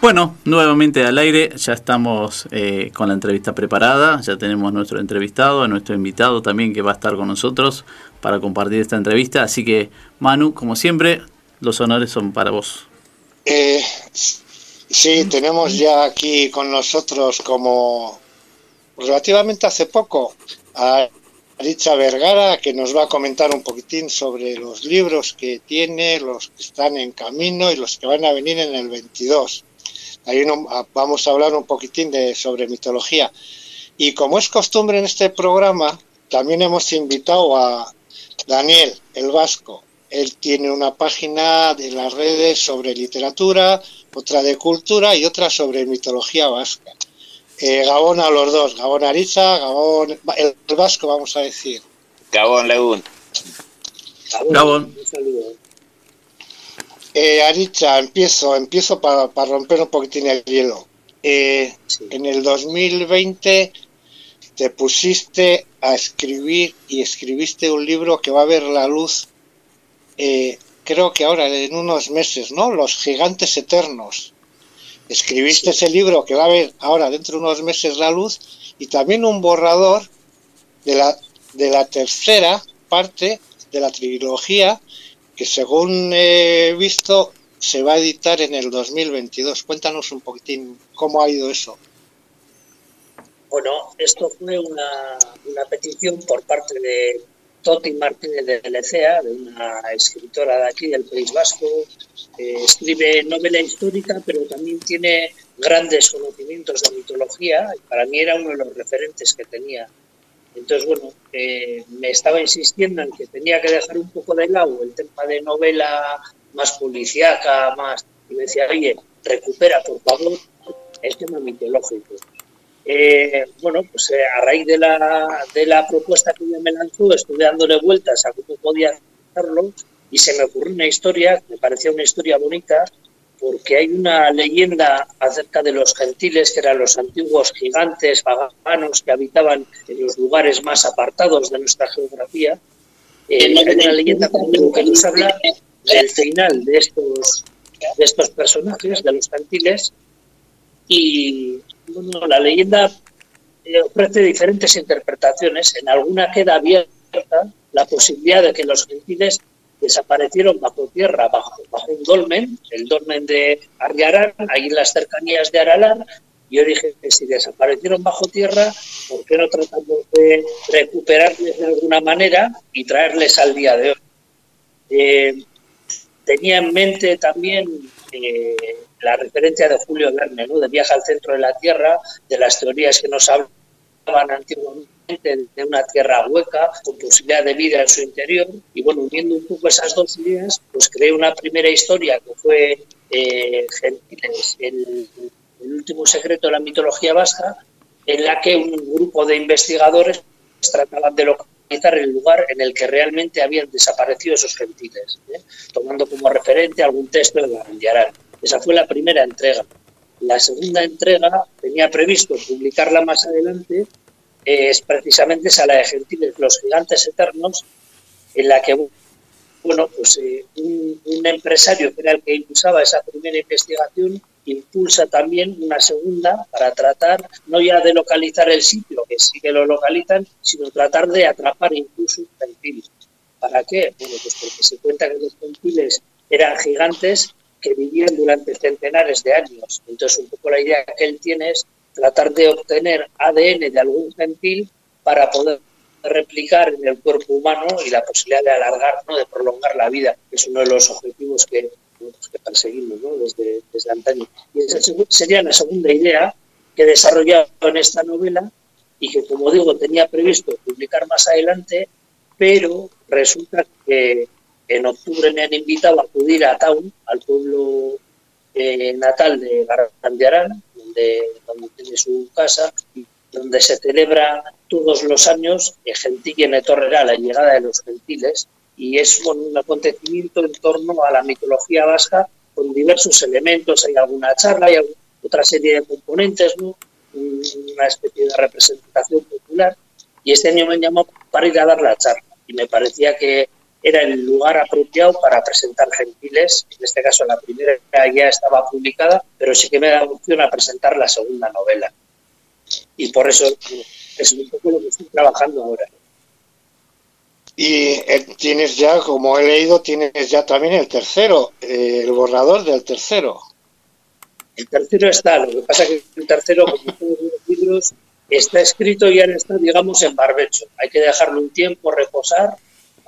Bueno, nuevamente al aire, ya estamos eh, con la entrevista preparada, ya tenemos nuestro entrevistado, nuestro invitado también que va a estar con nosotros para compartir esta entrevista, así que Manu, como siempre, los honores son para vos. Eh, sí, tenemos ya aquí con nosotros como relativamente hace poco a Richa Vergara, que nos va a comentar un poquitín sobre los libros que tiene, los que están en camino y los que van a venir en el 22. Ahí vamos a hablar un poquitín de, sobre mitología. Y como es costumbre en este programa, también hemos invitado a Daniel, el vasco. Él tiene una página de las redes sobre literatura, otra de cultura y otra sobre mitología vasca. Eh, Gabón a los dos, Gabón Ariza, Gabón, el, vasco vamos a decir. Gabón Legún. Gabón. Eh, Aricha, empiezo, empiezo para, romper un poquitín el hielo. Eh, en el 2020 te pusiste a escribir y escribiste un libro que va a ver la luz, eh, creo que ahora en unos meses, ¿no? Los gigantes eternos. Escribiste ese libro que va a ver ahora dentro de unos meses la luz y también un borrador de la, de la tercera parte de la trilogía que según he visto se va a editar en el 2022. Cuéntanos un poquitín cómo ha ido eso. Bueno, esto fue una, una petición por parte de Toti Martínez de Lecea, de una escritora de aquí del País Vasco. escribe novela histórica, pero también tiene grandes conocimientos de mitología y para mí era uno de los referentes que tenía entonces, bueno, eh, me estaba insistiendo en que tenía que dejar un poco de lado el tema de novela más policíaca, más... Y me decía, oye, recupera, por favor, el tema mitológico. Eh, bueno, pues eh, a raíz de la, de la propuesta que ella me lanzó, estuve dándole vueltas a cómo podía hacerlo y se me ocurrió una historia, me parecía una historia bonita, porque hay una leyenda acerca de los gentiles, que eran los antiguos gigantes paganos que habitaban en los lugares más apartados de nuestra geografía. Eh, hay una leyenda que nos habla del final de estos, de estos personajes, de los gentiles, y bueno, la leyenda eh, ofrece diferentes interpretaciones. En alguna queda abierta la posibilidad de que los gentiles desaparecieron bajo tierra, bajo, bajo un dolmen, el dolmen de Arriarán, ahí en las cercanías de Aralar. Yo dije que si desaparecieron bajo tierra, ¿por qué no tratamos de recuperarles de alguna manera y traerles al día de hoy? Eh, tenía en mente también eh, la referencia de Julio Verne, ¿no? de Viaje al centro de la Tierra, de las teorías que nos hablaban antiguamente de una tierra hueca, con posibilidad de vida en su interior. Y bueno, uniendo un poco esas dos ideas, pues creé una primera historia que fue eh, Gentiles, el, último secreto de la mitología vasca, en la que un grupo de investigadores trataban de localizar el lugar en el que realmente habían desaparecido esos gentiles, ¿eh? tomando como referente algún texto de Garandiarán. Esa fue la primera entrega. La segunda entrega tenía previsto publicarla más adelante es precisamente esa la de Gentiles, los gigantes eternos, en la que bueno, pues, eh, un, empresario que era el que impulsaba esa primera investigación impulsa también una segunda para tratar no ya de localizar el sitio, que sí que lo localizan, sino tratar de atrapar incluso un gentil. ¿Para qué? Bueno, pues porque se cuenta que los gentiles eran gigantes que vivían durante centenares de años. Entonces, un poco la idea que él tiene es tratar de obtener ADN de algún gentil para poder replicar en el cuerpo humano y la posibilidad de alargar, ¿no? de prolongar la vida, que es uno de los objetivos que, perseguimos desde, desde antaño. Y esa sería la segunda idea que he desarrollado en esta novela y que, como digo, tenía previsto publicar más adelante, pero resulta que en octubre me han invitado a acudir a Taun, al pueblo eh, natal de Garandiarán, donde, tiene su casa, donde se celebra todos los años el Gentil en Torrera, la llegada de los gentiles, y es un acontecimiento en torno a la mitología vasca con diversos elementos, hay alguna charla, hay otra serie de componentes, una especie de representación popular, y este año me llamó para ir a dar la charla, y me parecía que era el lugar apropiado para presentar Gentiles. En este caso, la primera ya estaba publicada, pero sí que me da opción a presentar la segunda novela. Y por eso es un poco lo que estoy trabajando ahora. Y eh, tienes ya, como he leído, tienes ya también el tercero, eh, el borrador del tercero. El tercero está, lo que pasa es que el tercero, como todos los libros, está escrito y ya está, digamos, en barbecho. Hay que dejarlo un tiempo, reposar,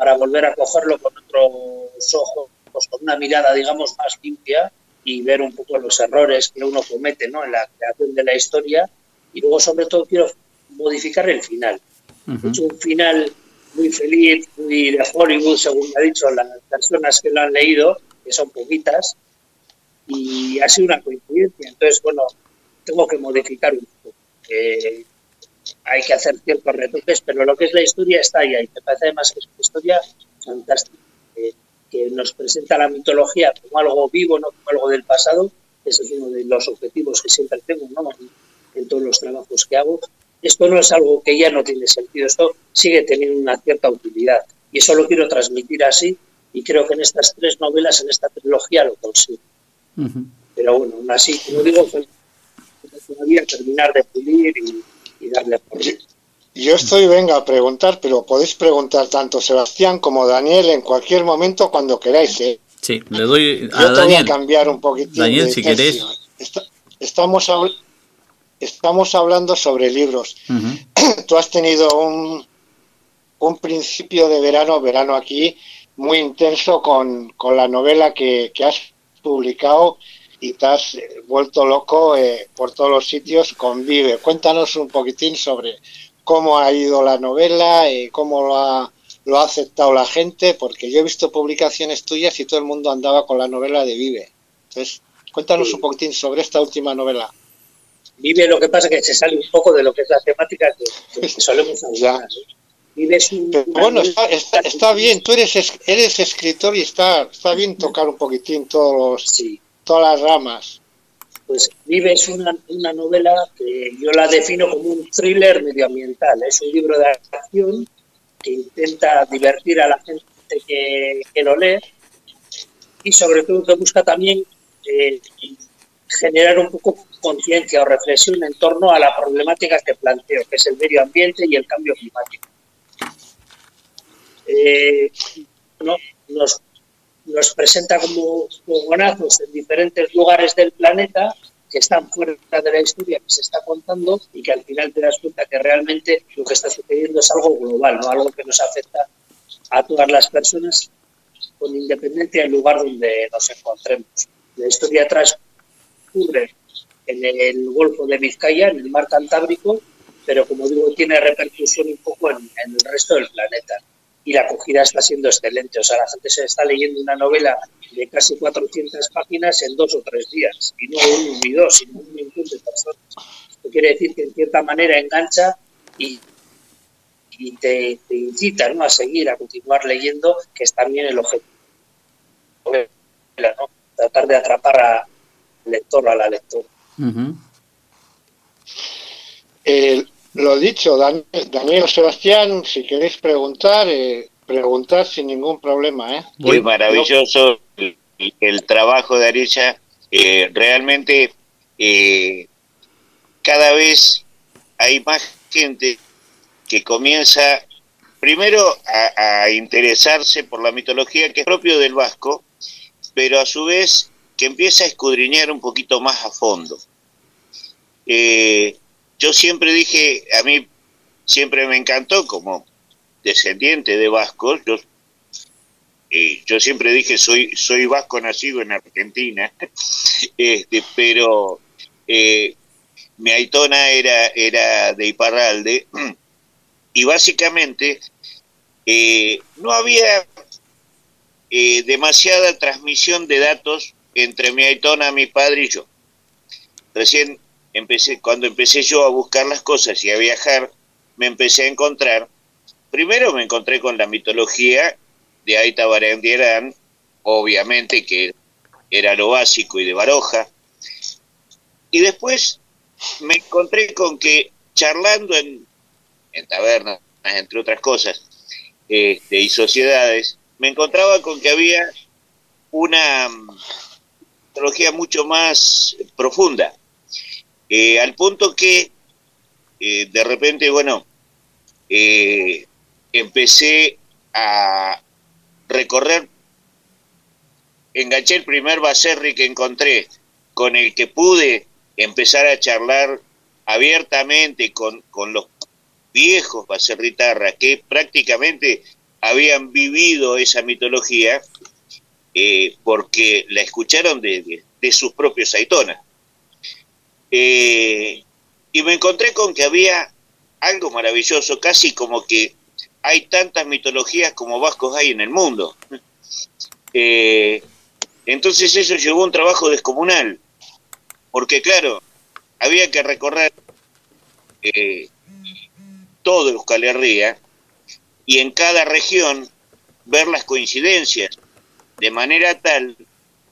para volver a cogerlo con otros ojos, pues con una mirada, digamos, más limpia y ver un poco los errores que uno comete ¿no? en la creación de la historia. Y luego, sobre todo, quiero modificar el final. He hecho un final muy feliz, muy de Hollywood, según me ha dicho las personas que lo han leído, que son poquitas, y ha sido una coincidencia. Entonces, bueno, tengo que modificar un poco. Eh, hay que hacer ciertos retoques, pero lo que es la historia está ahí. Y me parece además que es una historia fantástica, que nos presenta la mitología como algo vivo, no como algo del pasado. Ese es uno de los objetivos que siempre tengo ¿no? en todos los trabajos que hago. Esto no es algo que ya no tiene sentido, esto sigue teniendo una cierta utilidad. Y eso lo quiero transmitir así y creo que en estas tres novelas, en esta trilogía, lo consigo. Pero bueno, aún así, como digo, todavía terminar de pulir y, darle Yo estoy, venga, a preguntar, pero podéis preguntar tanto Sebastián como Daniel en cualquier momento cuando queráis. ¿eh? Sí, le doy a Yo te voy a cambiar un poquitín. Daniel, si queréis. estamos, estamos hablando sobre libros. Tú has tenido un, un principio de verano, verano aquí, muy intenso con, con la novela que, que has publicado y te has vuelto loco eh, por todos los sitios con Vive. Cuéntanos un poquitín sobre cómo ha ido la novela, y eh, cómo lo ha, lo ha aceptado la gente, porque yo he visto publicaciones tuyas y todo el mundo andaba con la novela de Vive. Entonces, cuéntanos un poquitín sobre esta última novela. Vive lo que pasa que se sale un poco de lo que es la temática que, solemos hablar. Vive es un, bueno, está, está, bien, tú eres, eres escritor y está, está bien tocar un poquitín todos sí todas las ramas. Pues Vive es una, una, novela que yo la defino como un thriller medioambiental. Es un libro de acción que intenta divertir a la gente que, que lo lee y sobre todo que busca también eh, generar un poco conciencia o reflexión en torno a la problemática que planteo, que es el medio ambiente y el cambio climático. Eh, no, nos presenta como fogonazos en diferentes lugares del planeta que están fuera de la historia que se está contando y que al final te das cuenta que realmente lo que está sucediendo es algo global, no algo que nos afecta a todas las personas con independencia del lugar donde nos encontremos. La historia transcurre en el Golfo de Vizcaya, en el mar Cantábrico, pero como digo, tiene repercusión un poco en el resto del planeta y la acogida está siendo excelente. O sea, la gente se está leyendo una novela de casi 400 páginas en dos o tres días, y no uno ni dos, sino un montón de personas. Esto quiere decir que en cierta manera engancha y, y te, incita ¿no? a seguir, a continuar leyendo, que es también el objetivo. ¿no? Tratar de atrapar al lector o a la lectora. Lo dicho, Daniel Sebastián, si queréis preguntar, eh, preguntar sin ningún problema. ¿eh? Muy maravilloso el, trabajo de Aricha. Eh, realmente eh, cada vez hay más gente que comienza primero a, a, interesarse por la mitología que es propio del vasco, pero a su vez que empieza a escudriñar un poquito más a fondo. Eh, yo siempre dije, a mí siempre me encantó como descendiente de vascos, yo, eh, yo siempre dije, soy, soy vasco nacido en Argentina, este, pero eh, mi aitona era, era de Iparralde, y básicamente eh, no había demasiada transmisión de datos entre mi aitona, mi padre y yo. Recién empecé, cuando empecé yo a buscar las cosas y a viajar, me empecé a encontrar, primero me encontré con la mitología de Aita Barandierán, obviamente que era lo básico y de Baroja, y después me encontré con que charlando en, en tabernas, entre otras cosas, este, y sociedades, me encontraba con que había una mitología mucho más profunda, eh, al punto que eh, de repente, bueno, eh, empecé a recorrer, enganché el primer baserri que encontré, con el que pude empezar a charlar abiertamente con, con los viejos baserritarras que prácticamente habían vivido esa mitología porque la escucharon de, sus propios aitonas. Eh, y me encontré con que había algo maravilloso, casi como que hay tantas mitologías como vascos hay en el mundo. Eh, entonces eso llevó un trabajo descomunal, porque claro, había que recorrer eh, todo Euskal Herria y en cada región ver las coincidencias, de manera tal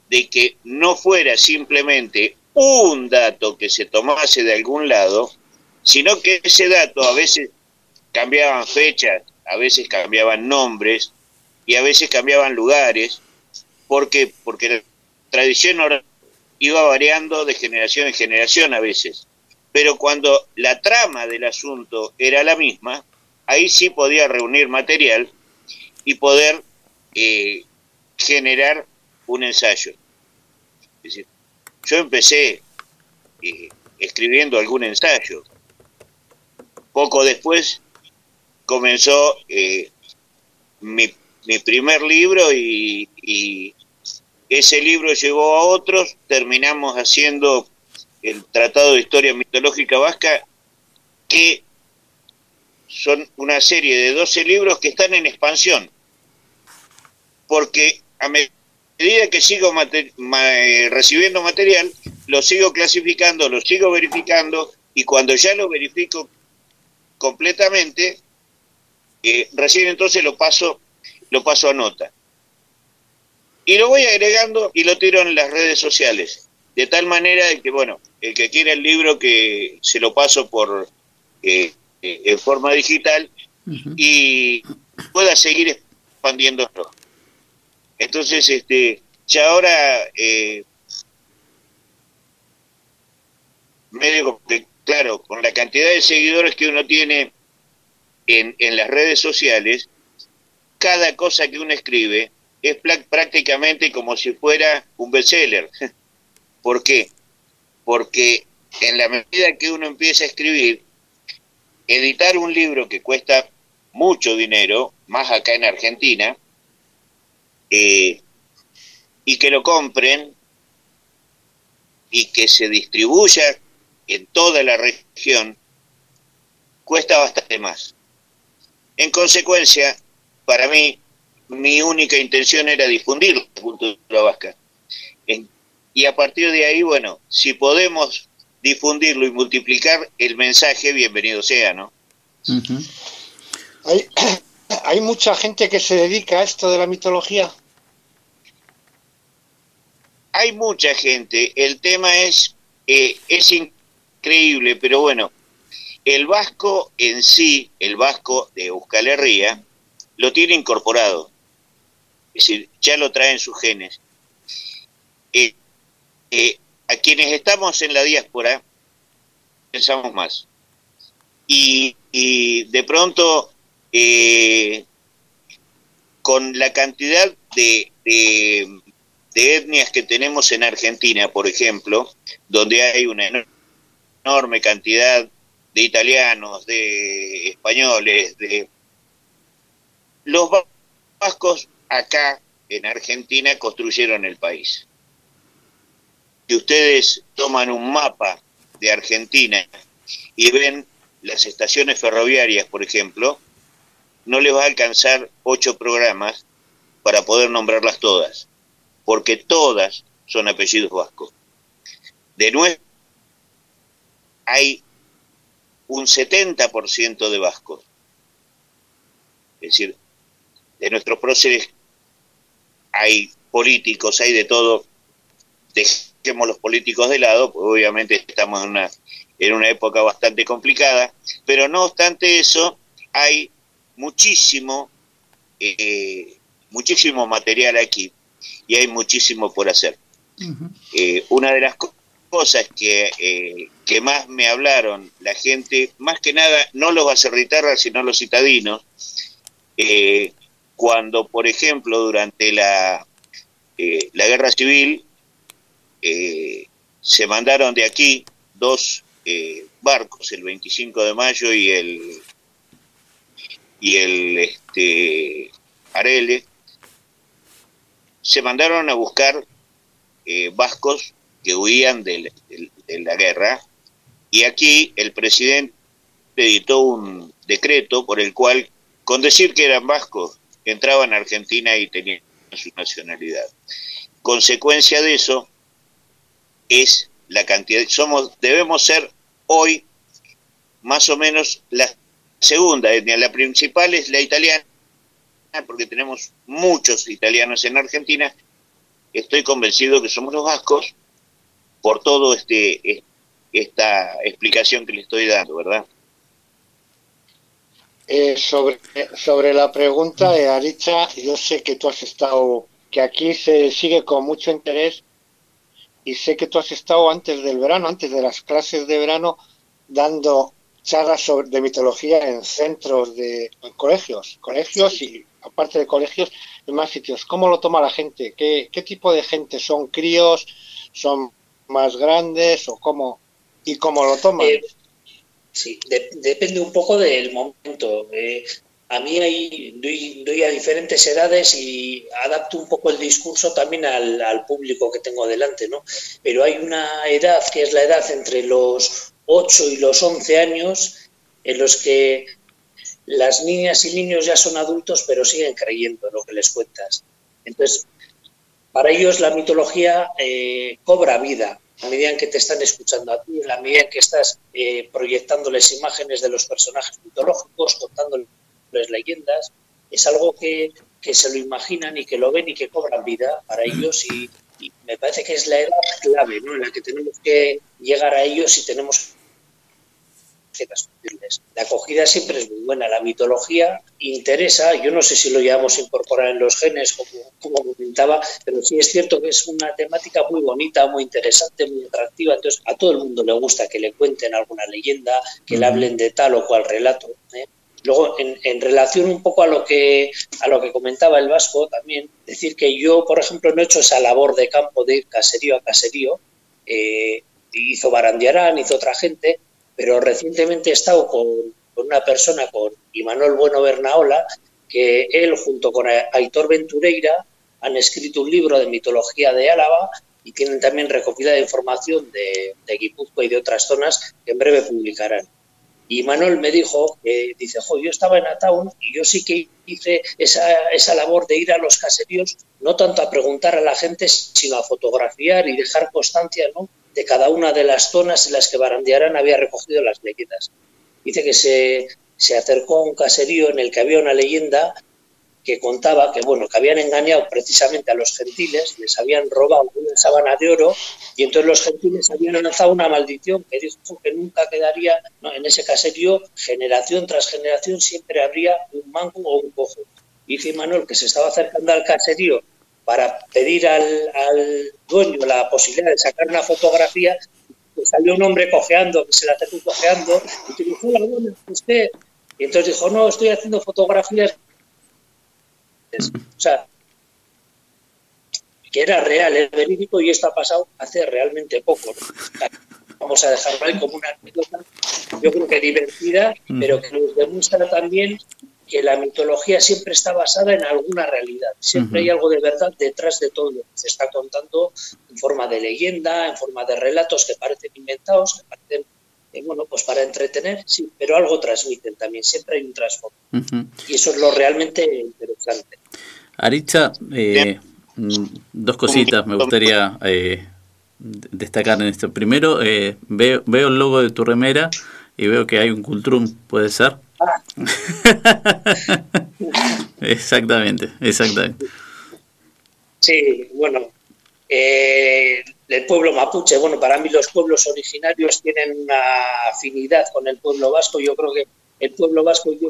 de que no fuera simplemente un dato que se tomase de algún lado, sino que ese dato a veces cambiaban fechas, a veces cambiaban nombres y a veces cambiaban lugares, porque porque la tradición iba variando de generación en generación a veces. Pero cuando la trama del asunto era la misma, ahí sí podía reunir material y poder eh, generar un ensayo. Yo empecé eh, escribiendo algún ensayo. Poco después comenzó eh, mi, primer libro y, ese libro llevó a otros, terminamos haciendo el Tratado de Historia Mitológica Vasca, que son una serie de 12 libros que están en expansión, porque a medida que sigo eh, recibiendo material, lo sigo clasificando, lo sigo verificando, y cuando ya lo verifico completamente, eh, recién entonces lo paso, lo paso a nota. Y lo voy agregando y lo tiro en las redes sociales, de tal manera de que, bueno, el que quiera el libro que se lo paso por eh, eh, en forma digital y pueda seguir expandiéndolo. Entonces, este, ya ahora eh, claro, con la cantidad de seguidores que uno tiene en, en las redes sociales, cada cosa que uno escribe es prácticamente como si fuera un bestseller. ¿Por qué? porque en la medida que uno empieza a escribir, editar un libro que cuesta mucho dinero, más acá en Argentina, eh, y que lo compren y que se distribuya en toda la región, cuesta bastante más. En consecuencia, para mí, mi única intención era difundir la cultura vasca. En, y a partir de ahí, bueno, si podemos difundirlo y multiplicar el mensaje, bienvenido sea, ¿no? hay, hay mucha gente que se dedica a esto de la mitología. Hay mucha gente. El tema es, eh, es increíble, pero bueno, el vasco en sí, el vasco de Euskal Herria, lo tiene incorporado. Es decir, ya lo trae en sus genes. Eh, eh, a quienes estamos en la diáspora pensamos más. Y, de pronto, eh, con la cantidad de, de, etnias que tenemos en Argentina, por ejemplo, donde hay una enorme cantidad de italianos, de españoles, de los vascos acá en Argentina construyeron el país. Si ustedes toman un mapa de Argentina y ven las estaciones ferroviarias, por ejemplo, no les va a alcanzar ocho programas para poder nombrarlas todas, porque todas son apellidos vascos. De nuevo, hay un 70% de vascos. Es decir, de nuestros próceres hay políticos, hay de todo, de dejemos los políticos de lado, pues obviamente estamos en una, en una época bastante complicada, pero no obstante eso, hay muchísimo, eh, muchísimo material aquí y hay muchísimo por hacer. Eh, una de las cosas que, eh, que más me hablaron la gente, más que nada, no los baserritarras, sino los citadinos, eh, cuando, por ejemplo, durante la, la guerra civil, se mandaron de aquí dos barcos, el 25 de mayo y el y el este, Arele, se mandaron a buscar eh, vascos que huían de, la guerra y aquí el presidente editó un decreto por el cual, con decir que eran vascos, entraban a Argentina y tenían su nacionalidad. Consecuencia de eso es la cantidad, somos, debemos ser hoy más o menos la segunda etnia, la principal es la italiana, porque tenemos muchos italianos en Argentina, estoy convencido que somos los vascos por todo este esta explicación que le estoy dando, ¿verdad? Eh, sobre, sobre la pregunta de Aricha, yo sé que tú has estado, que aquí se sigue con mucho interés y sé que tú has estado antes del verano, antes de las clases de verano, dando charlas de mitología en centros de colegios, colegios y aparte de colegios, en más sitios. ¿Cómo lo toma la gente? ¿Qué, qué tipo de gente? ¿Son críos? ¿Son más grandes? ¿O cómo? ¿Y cómo lo toman? Eh, sí, depende un poco del momento. Eh, a mí hay, doy, a diferentes edades y adapto un poco el discurso también al, al, público que tengo delante, ¿no? Pero hay una edad que es la edad entre los 8 y los 11 años en los que las niñas y niños ya son adultos pero siguen creyendo en lo que les cuentas. Entonces, para ellos la mitología eh, cobra vida a medida en que te están escuchando a ti, a medida en que estás eh, proyectándoles imágenes de los personajes mitológicos, contándoles leyendas. Es algo que, se lo imaginan y que lo ven y que cobran vida para ellos y, y me parece que es la edad clave ¿no? en la que tenemos que llegar a ellos y tenemos la acogida siempre es muy buena. La mitología interesa, yo no sé si lo llevamos a incorporar en los genes, como, como comentaba, pero sí es cierto que es una temática muy bonita, muy interesante, muy atractiva. Entonces, a todo el mundo le gusta que le cuenten alguna leyenda, que le hablen de tal o cual relato. ¿eh? Luego, en, relación un poco a lo que a lo que comentaba el Vasco, también decir que yo, por ejemplo, no he hecho esa labor de campo de ir caserío a caserío. Eh, hizo Barandiarán, hizo otra gente, pero recientemente he estado con, una persona, con Imanol Bueno Bernaola, que él junto con Aitor Ventureira han escrito un libro de mitología de Álava y tienen también recopilada información de, Guipúzcoa y de otras zonas que en breve publicarán. Y Manuel me dijo, que dice, jo, yo estaba en Ataun y yo sí que hice esa, esa labor de ir a los caseríos, no tanto a preguntar a la gente, sino a fotografiar y dejar constancia ¿no? De cada una de las zonas en las que Barandiarán había recogido las leyendas. Dice que se, se acercó a un caserío en el que había una leyenda que contaba que bueno que habían engañado precisamente a los gentiles, les habían robado una sábana de oro y entonces los gentiles habían lanzado una maldición que dijo que nunca quedaría en ese caserío generación tras generación siempre habría un mango o un cojo. Dice Manuel que se estaba acercando al caserío para pedir al, dueño la posibilidad de sacar una fotografía, salió un hombre cojeando, que se la acercó cojeando, y te dijo, hola, bueno, usted. Y entonces dijo, no, estoy haciendo fotografías. O sea, que era real, es verídico y esto ha pasado hace realmente poco. Vamos a dejarlo ahí como una anécdota, yo creo que divertida, pero que nos demuestra también que la mitología siempre está basada en alguna realidad. Siempre hay algo de verdad detrás de todo lo que se está contando en forma de leyenda, en forma de relatos que parecen inventados, que parecen, eh, bueno, pues para entretener, sí, pero algo transmiten también. Siempre hay un trasfondo. Y eso es lo realmente interesante. Aricha, eh, mm, dos cositas me gustaría eh, destacar en esto. Primero, veo, veo el logo de tu remera y veo que hay un Cultrum, ¿puede ser? exactamente, exactamente. Sí, bueno, eh, el pueblo mapuche, bueno, para mí los pueblos originarios tienen una afinidad con el pueblo vasco. Yo creo que el pueblo vasco yo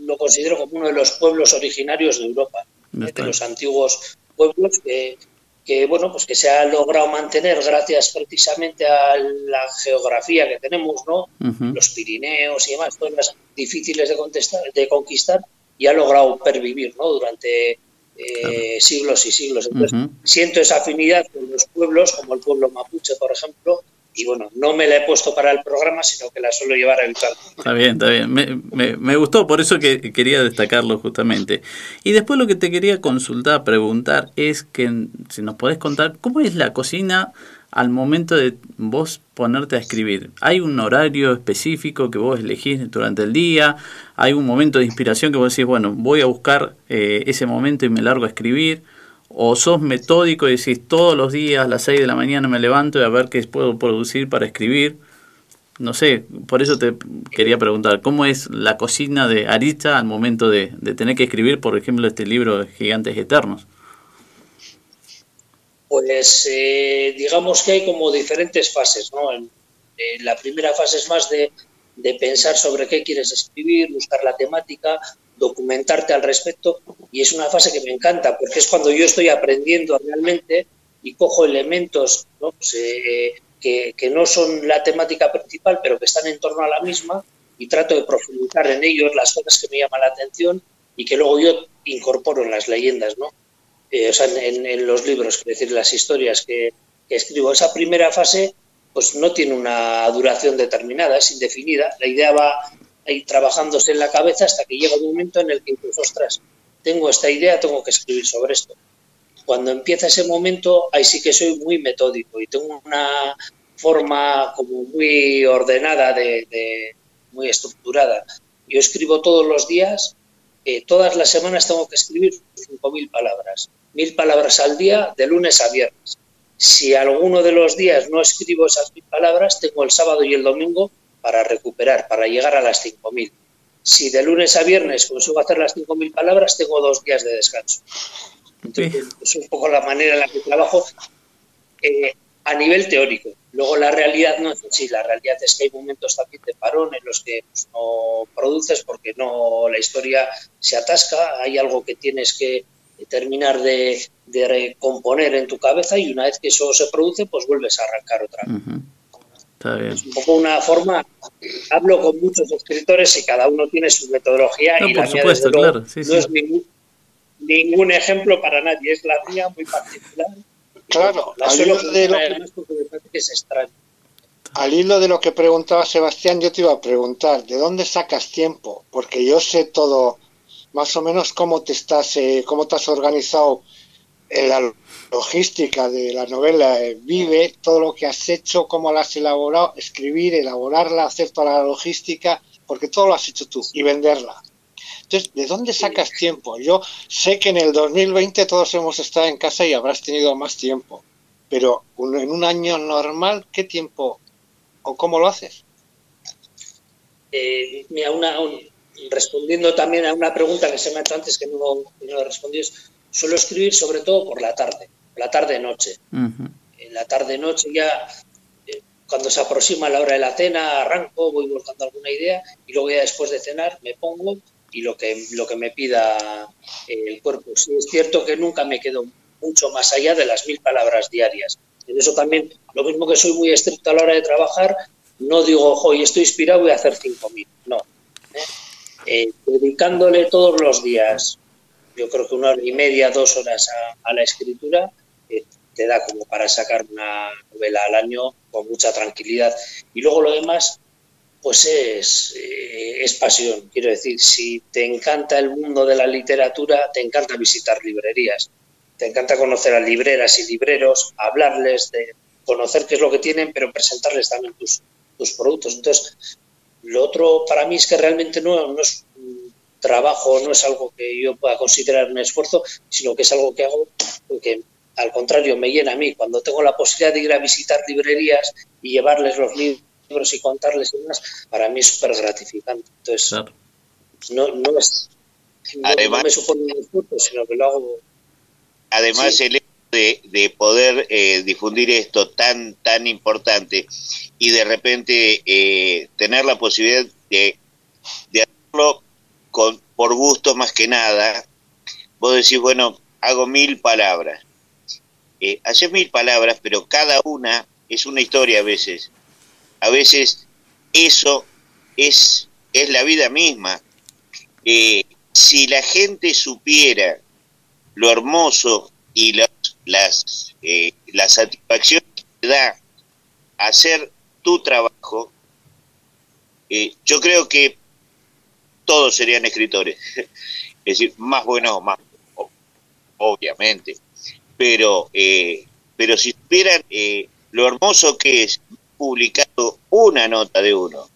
lo considero como uno de los pueblos originarios de Europa. de los antiguos pueblos que, que, bueno, pues que se ha logrado mantener gracias precisamente a la geografía que tenemos, ¿no? Los Pirineos y demás, zonas difíciles de, contestar, de conquistar y ha logrado pervivir, ¿no? Durante eh, siglos y siglos. Entonces, siento esa afinidad con los pueblos, como el pueblo mapuche, por ejemplo, y bueno, no me la he puesto para el programa, sino que la suelo llevar evitar. Está bien, está bien. Me, me, gustó, por eso que quería destacarlo justamente. Y después lo que te quería consultar, preguntar, es que si nos podés contar, ¿cómo es la cocina al momento de vos ponerte a escribir? ¿Hay un horario específico que vos elegís durante el día? ¿Hay un momento de inspiración que vos decís, bueno, voy a buscar eh, ese momento y me largo a escribir? ¿O sos metódico y decís todos los días a las 6 de la mañana me levanto y a ver qué puedo producir para escribir? No sé, por eso te quería preguntar, ¿cómo es la cocina de Arista al momento de, tener que escribir, por ejemplo, este libro Gigantes Eternos? Pues eh, digamos que hay como diferentes fases, ¿no? En, la primera fase es más de, de pensar sobre qué quieres escribir, buscar la temática, documentarte al respecto y es una fase que me encanta porque es cuando yo estoy aprendiendo realmente y cojo elementos pues, eh, que, que, no son la temática principal pero que están en torno a la misma y trato de profundizar en ellos las cosas que me llaman la atención y que luego yo incorporo en las leyendas, ¿no? Eh, o sea, en, los libros, es decir, las historias que, escribo. Esa primera fase pues no tiene una duración determinada, es indefinida. La idea va ahí trabajándose en la cabeza hasta que llega un momento en el que dices, ostras, tengo esta idea, tengo que escribir sobre esto. Cuando empieza ese momento, ahí sí que soy muy metódico y tengo una forma como muy ordenada, de muy estructurada. Yo escribo todos los días eh, todas las semanas tengo que escribir 5.000 palabras, 1.000 palabras al día de lunes a viernes. Si alguno de los días no escribo esas 1.000 palabras, tengo el sábado y el domingo para recuperar, para llegar a las 5.000. Si de lunes a viernes consigo hacer las 5.000 palabras, tengo dos días de descanso. Entonces, es un poco la manera en la que trabajo. Eh, a nivel teórico. Luego la realidad no es así, la realidad es que hay momentos también de parón en los que pues, no produces porque no la historia se atasca, hay algo que tienes que terminar de, recomponer en tu cabeza y una vez que eso se produce, pues vuelves a arrancar otra vez. Es un poco una forma, hablo con muchos escritores y cada uno tiene su metodología y la mía, claro. no es ningún, ningún ejemplo para nadie, es la mía muy particular Claro, al hilo, de lo que, al hilo de lo que preguntaba Sebastián, yo te iba a preguntar, ¿de dónde sacas tiempo? Porque yo sé todo, más o menos cómo te estás, eh, cómo te has organizado en la logística de la novela eh, Vive, todo lo que has hecho, cómo la has elaborado, escribir, elaborarla, hacer toda la logística, porque todo lo has hecho tú y venderla. Entonces, ¿de dónde sacas tiempo? Yo sé que en el 2020 todos hemos estado en casa y habrás tenido más tiempo, pero en un año normal, ¿qué tiempo o cómo lo haces? Eh, mira, una, respondiendo también a una pregunta que se me ha hecho antes que no, no he respondido, suelo escribir sobre todo por la tarde, la tarde-noche. En la tarde-noche ya eh, cuando se aproxima la hora de la cena, arranco, voy buscando alguna idea y luego ya después de cenar me pongo y lo que, lo que me pida eh, el cuerpo. Sí, es cierto que nunca me quedo mucho más allá de las mil palabras diarias. En eso también, lo mismo que soy muy estricto a la hora de trabajar, no digo, hoy estoy inspirado, voy a hacer cinco mil. No. ¿eh? Eh, dedicándole todos los días, yo creo que una hora y media, dos horas a, a la escritura, te da como para sacar una novela al año con mucha tranquilidad. Y luego lo demás, pues es, eh, es pasión. Quiero decir, si te encanta el mundo de la literatura, te encanta visitar librerías, te encanta conocer a libreras y libreros, hablarles, de conocer qué es lo que tienen, pero presentarles también tus, tus productos. Entonces, lo otro para mí es que realmente no, no es un trabajo, no es algo que yo pueda considerar un esfuerzo, sino que es algo que hago porque al contrario me llena a mí. Cuando tengo la posibilidad de ir a visitar librerías y llevarles los libros y contarles y demás, para mí es súper gratificante. Entonces, no, no, es, además, me supone un esfuerzo, sino que lo hago. Además, el hecho de, de poder eh, difundir esto tan, tan importante y de repente eh, tener la posibilidad de, de hacerlo con, por gusto más que nada, vos decís, bueno, hago mil palabras. Eh, haces mil palabras, pero cada una es una historia a veces. A veces eso es, es la vida misma. Eh, si la gente supiera lo hermoso y las, las, eh, la satisfacción que da hacer tu trabajo, eh, yo creo que todos serían escritores. es decir, más buenos o más, obviamente. Pero, eh, pero si supieran eh, lo hermoso que es publicado una nota de uno,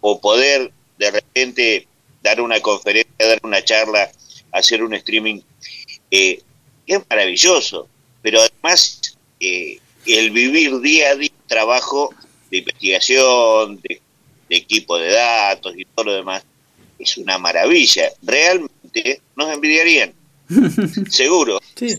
o poder de repente dar una conferencia, dar una charla, hacer un streaming, es maravilloso. Pero además, el vivir día a día trabajo de investigación, de, equipo de datos y todo lo demás, es una maravilla. Realmente nos envidiarían. Seguro. Sí.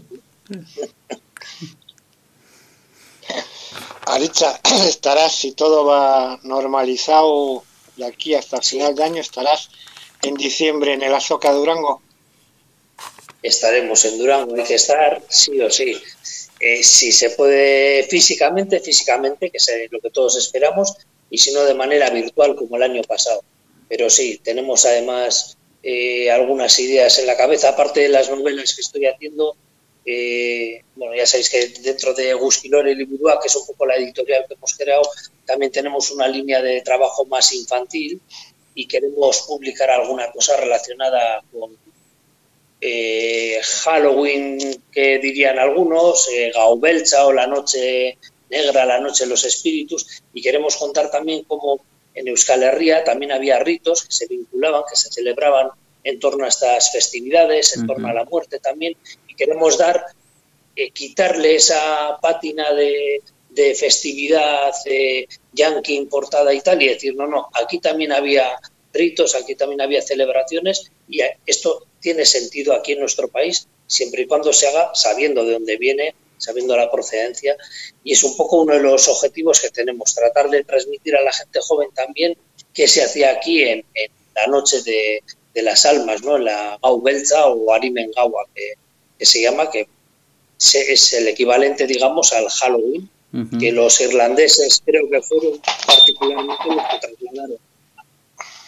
Aricha, estarás, si todo va normalizado de aquí hasta el final de año, estarás en diciembre en el Azoka Durango. Estaremos en Durango, hay que estar sí o sí. Eh, si se puede físicamente, físicamente, que es lo que todos esperamos, y si no de manera virtual como el año pasado. Pero sí, tenemos además eh, algunas ideas en la cabeza, aparte de las novelas que estoy haciendo. Eh, bueno, ya sabéis que dentro de Gusquilor y que es un poco la editorial que hemos creado, también tenemos una línea de trabajo más infantil y queremos publicar alguna cosa relacionada con eh, Halloween, que dirían algunos, eh, Gaubelcha o la Noche Negra, la Noche de los Espíritus, y queremos contar también cómo en Euskal Herria también había ritos que se vinculaban, que se celebraban en torno a estas festividades, en torno a la muerte también, queremos dar, eh, quitarle esa pátina de, de festividad eh, yankee importada y tal, y decir, no, no, aquí también había ritos, aquí también había celebraciones, y esto tiene sentido aquí en nuestro país, siempre y cuando se haga sabiendo de dónde viene, sabiendo la procedencia. Y es un poco uno de los objetivos que tenemos, tratar de transmitir a la gente joven también qué se hacía aquí en, la noche de, las almas, ¿no? en la Gaubelza o Arimengawa, que, que se llama, que es el equivalente, digamos, al Halloween, que los irlandeses creo que fueron particularmente los que trasladaron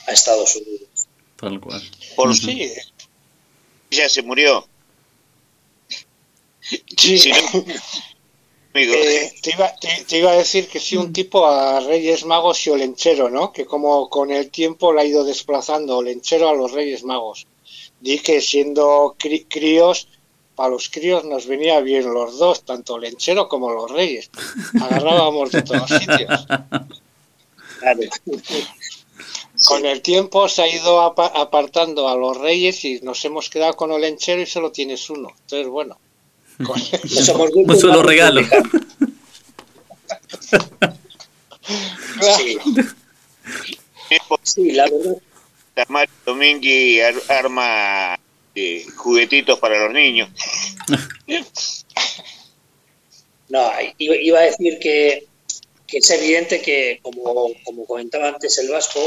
a Estados Unidos. Tal cual. Por sí, ya se murió. Sí. Eh, te, iba, te, iba, a decir que sí, un tipo a Reyes Magos y Olenchero, ¿no? Que como con el tiempo la ha ido desplazando Olenchero a los Reyes Magos. Di que siendo críos, para los críos nos venía bien los dos, tanto Olenchero como los Reyes. Agarrábamos de todos sitios. Con el tiempo se ha ido apartando a los reyes y nos hemos quedado con Olenchero y solo tienes uno. Entonces, bueno. Con Un solo regalo. sí. sí, la verdad. Mario Domingui arma eh, juguetitos para los niños. No, iba a decir que que es evidente que, como, como comentaba antes el Vasco,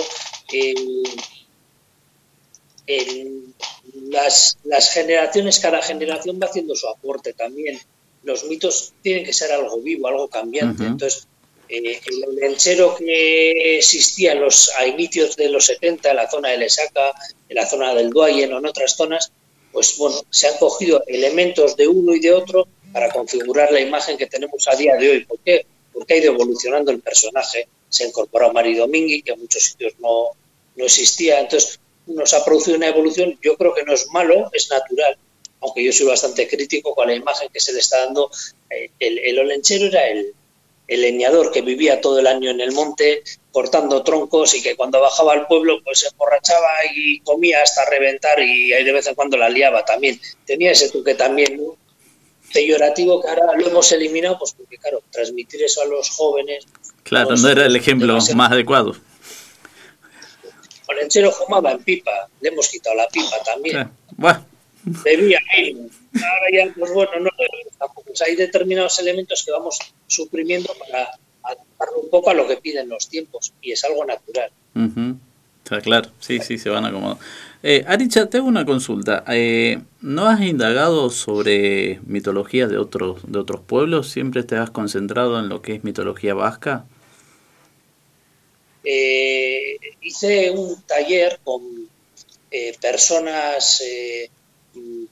las, las generaciones, cada generación va haciendo su aporte también. Los mitos tienen que ser algo vivo, algo cambiante. Entonces, eh, el lenchero que existía en los, a inicios de los 70 en la zona de Lesaca, en la zona del Duayen o en otras zonas, pues bueno, se han cogido elementos de uno y de otro para configurar la imagen que tenemos a día de hoy. ¿Por qué? porque ha ido evolucionando el personaje. Se ha incorporado Mari Domingui, que en muchos sitios no, no existía. Entonces, nos ha producido una evolución, yo creo que no es malo, es natural, aunque yo soy bastante crítico con la imagen que se le está dando. Eh, el, el olenchero era el, el leñador que vivía todo el año en el monte cortando troncos y que cuando bajaba al pueblo pues se emborrachaba y comía hasta reventar y ahí de vez en cuando la liaba también. Tenía ese toque también peyorativo que ahora lo hemos eliminado, pues porque, claro, transmitir eso a los jóvenes. Claro, no era el ejemplo más adecuado. Olenchero fumaba en pipa, le hemos quitado la pipa también. Bueno. Bebía Ahora ya, pues bueno, no tampoco. Pues hay determinados elementos que vamos suprimiendo para adaptarlo un poco a lo que piden los tiempos y es algo natural. Está claro, sí, sí, se van a acomodar. Eh, Aricha, te hago una consulta. Eh, ¿No has indagado sobre mitología de otros, de otros pueblos? ¿Siempre te has concentrado en lo que es mitología vasca? Eh, hice un taller con eh, personas,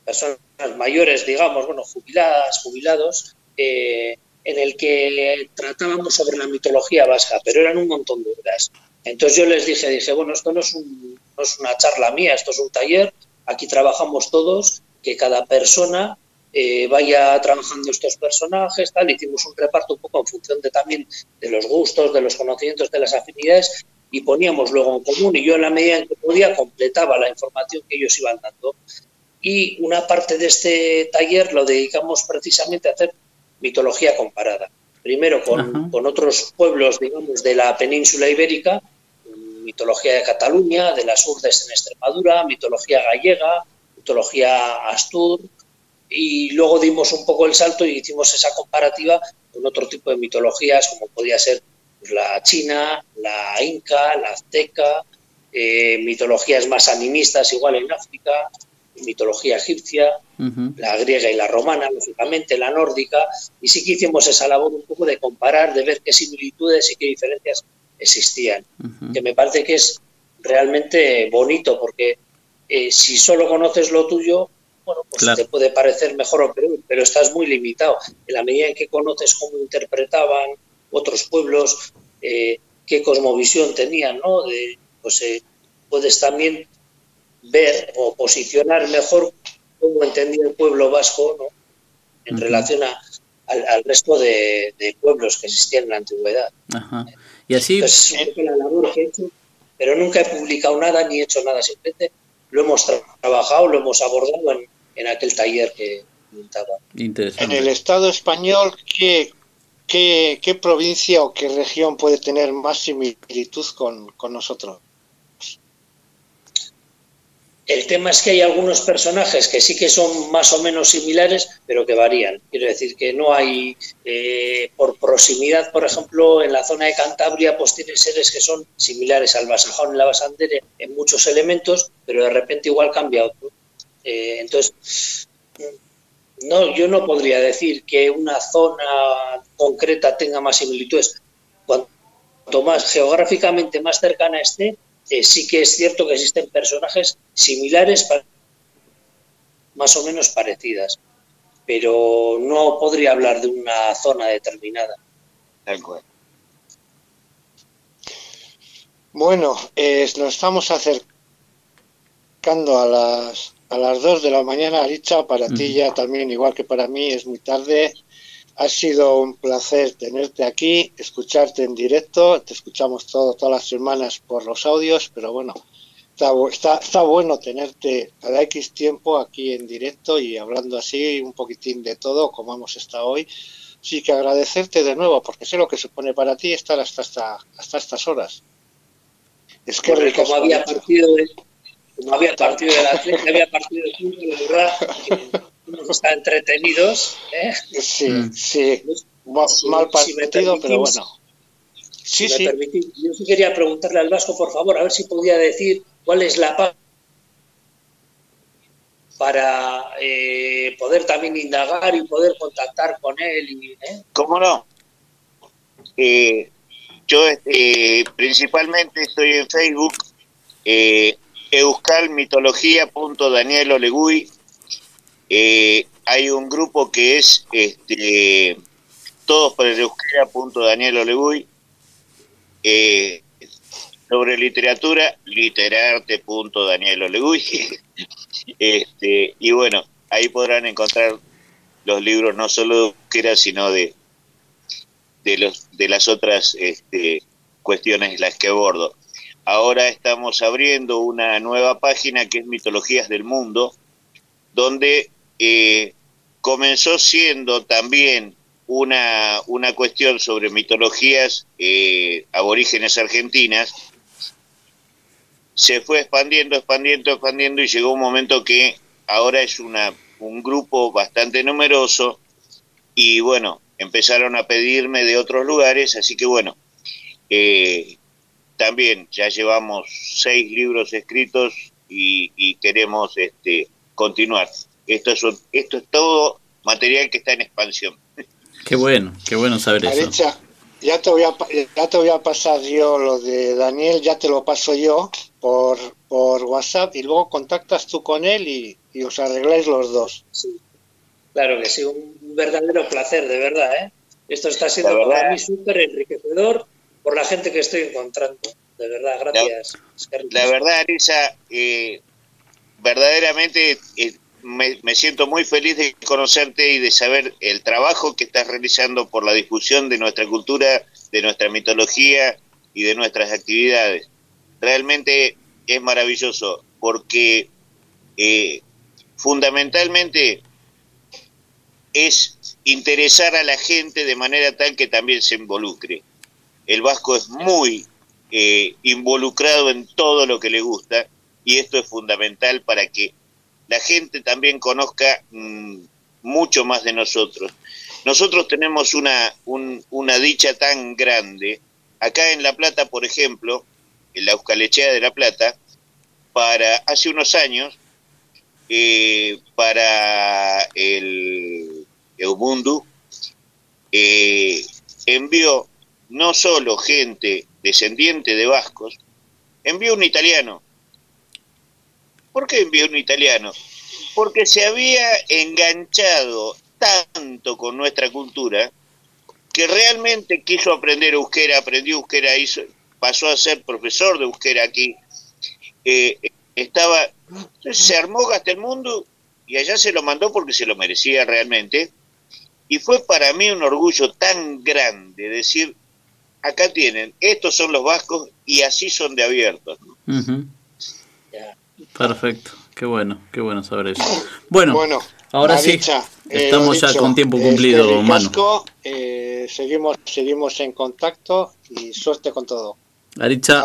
personas mayores, digamos, bueno, jubiladas, jubilados, en el que tratábamos sobre la mitología vasca, pero eran un montón de horas. Entonces yo les dije, dije, bueno, esto no es un no es una charla mía, esto es un taller, aquí trabajamos todos, que cada persona eh, vaya trabajando estos personajes, tal, hicimos un reparto un poco en función de también de los gustos, de los conocimientos, de las afinidades, y poníamos luego en común, y yo en la medida en que podía completaba la información que ellos iban dando. Y una parte de este taller lo dedicamos precisamente a hacer mitología comparada. Primero con, con otros pueblos, digamos, de la península ibérica, mitología de Cataluña, de las urdes en Extremadura, mitología gallega, mitología astur, y luego dimos un poco el salto y hicimos esa comparativa con otro tipo de mitologías, como podía ser la china, la inca, la azteca, eh, mitologías más animistas igual en África, mitología egipcia, la griega y la romana, lógicamente, la nórdica, y sí que hicimos esa labor un poco de comparar, de ver qué similitudes y qué diferencias existían, que me parece que es realmente bonito porque eh, si solo conoces lo tuyo, bueno, pues te puede parecer mejor o peor, pero estás muy limitado. En la medida en que conoces cómo interpretaban otros pueblos, eh, qué cosmovisión tenían, ¿no? pues eh, puedes también ver o posicionar mejor cómo entendía el pueblo vasco, ¿no? En relación al, resto de, pueblos que existían en la antigüedad. Y así... es la labor que he hecho, pero nunca he publicado nada ni he hecho nada, simplemente lo hemos trabajado, lo hemos abordado en, en aquel taller que comentaba. En el Estado español, ¿qué, qué, qué provincia o qué región puede tener más similitud con, con nosotros? El tema es que hay algunos personajes que sí que son más o menos similares, pero que varían. Quiero decir que no hay, eh, por proximidad, por ejemplo, en la zona de Cantabria, pues tiene seres que son similares al Basajón y la Basandere en muchos elementos, pero de repente igual cambia otro. Eh, entonces, no, yo no podría decir que una zona concreta tenga más similitudes. Cuanto más geográficamente más cercana esté, eh, sí que es cierto que existen personajes similares, más o menos parecidas, pero no podría hablar de una zona determinada. Bueno, nos estamos acercando a las a las 2 de la mañana, Aricha, para ti ya también, igual que para mí, es muy tarde. Ha sido un placer tenerte aquí, escucharte en directo. Te escuchamos todo, todas las semanas por los audios, pero bueno, está, está, bueno tenerte cada X tiempo aquí en directo y hablando así un poquitín de todo, como hemos estado hoy. Sí que agradecerte de nuevo, porque sé lo que supone para ti estar hasta, hasta, hasta estas horas. Es que como había partido de, como había partido de la había partido de la verdad, nos está entretenidos. ¿eh? Sí, mm. sí. Mal partido, pero bueno. Sí, sí. yo sí quería preguntarle al Vasco, por favor, a ver si podía decir cuál es la paz para eh, poder también indagar y poder contactar con él. Y, ¿eh? ¿Cómo no? Eh, yo principalmente estoy en Facebook, eh, euskalmitología.daniel Eh, hay un grupo que es este, todos por el euskera.daniel Eh, sobre literatura, literarte.daniel este, y bueno, ahí podrán encontrar los libros no solo de euskera, sino de, de, los, de las otras este, cuestiones las que abordo. Ahora estamos abriendo una nueva página que es Mitologías del Mundo, donde eh, comenzó siendo también una, una cuestión sobre mitologías eh, aborígenes argentinas, se fue expandiendo, expandiendo, expandiendo y llegó un momento que ahora es una, un grupo bastante numeroso y bueno, empezaron a pedirme de otros lugares, así que bueno, eh, también ya llevamos seis libros escritos y, queremos este, continuar. Esto es, esto es todo material que está en expansión. Qué bueno, qué bueno saber eso. Ya te, voy a, ya te voy a pasar yo lo de Daniel, ya te lo paso yo por, por WhatsApp y luego contactas tú con él y, os arregláis los dos. Claro que sí, un verdadero placer, de verdad. ¿eh? Esto está siendo para mí súper enriquecedor por la gente que estoy encontrando. De verdad, gracias. La, verdad, Arisa, eh, verdaderamente eh, me, siento muy feliz de conocerte y de saber el trabajo que estás realizando por la difusión de nuestra cultura, de nuestra mitología y de nuestras actividades. Realmente es maravilloso porque eh, fundamentalmente es interesar a la gente de manera tal que también se involucre. El vasco es muy eh, involucrado en todo lo que le gusta y esto es fundamental para que la gente también conozca mm, mucho más de nosotros. Nosotros tenemos una, una dicha tan grande. Acá en La Plata, por ejemplo, en la Euskalechea de La Plata, para hace unos años, eh, para el Eubundu, eh, envió no solo gente descendiente de vascos, envió un italiano ¿Por qué envió un italiano? Porque se había enganchado tanto con nuestra cultura que realmente quiso aprender euskera, aprendió euskera, hizo, pasó a ser profesor de euskera aquí. Eh, estaba, se armó hasta el mundo y allá se lo mandó porque se lo merecía realmente. Y fue para mí un orgullo tan grande decir, acá tienen, estos son los vascos y así son de abiertos. Perfecto, qué bueno, qué bueno saber eso. Bueno, ahora sí, estamos ya con tiempo cumplido, Manu. Eh, seguimos, seguimos en contacto y suerte con todo. Aricha,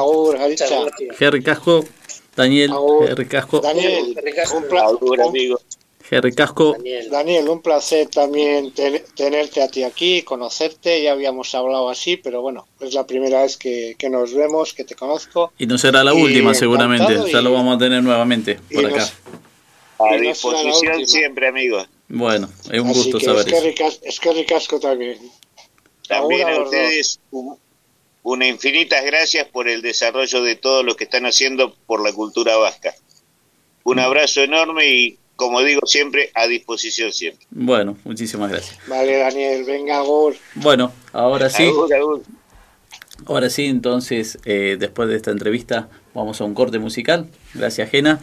Jerry Casco, Daniel, Jerry Casco. Daniel, un, placer, Casco. Daniel. un placer también tenerte a ti aquí, conocerte. Ya habíamos hablado así, pero bueno, es la primera vez que, nos vemos, que te conozco. Y no será la última, seguramente. Ya lo vamos a tener nuevamente por acá. a disposición siempre, amigos. Bueno, es un gusto saber eso. Es que ricasco también. También a, ustedes una infinitas gracias por el desarrollo de todo lo que están haciendo por la cultura vasca. Un mm. abrazo enorme y como digo siempre, a disposición siempre. Bueno, muchísimas gracias. Vale, Daniel, venga, Agur. Bueno, ahora sí. Ahora sí, entonces, eh, después de esta entrevista, vamos a un corte musical. Gracias, Jena.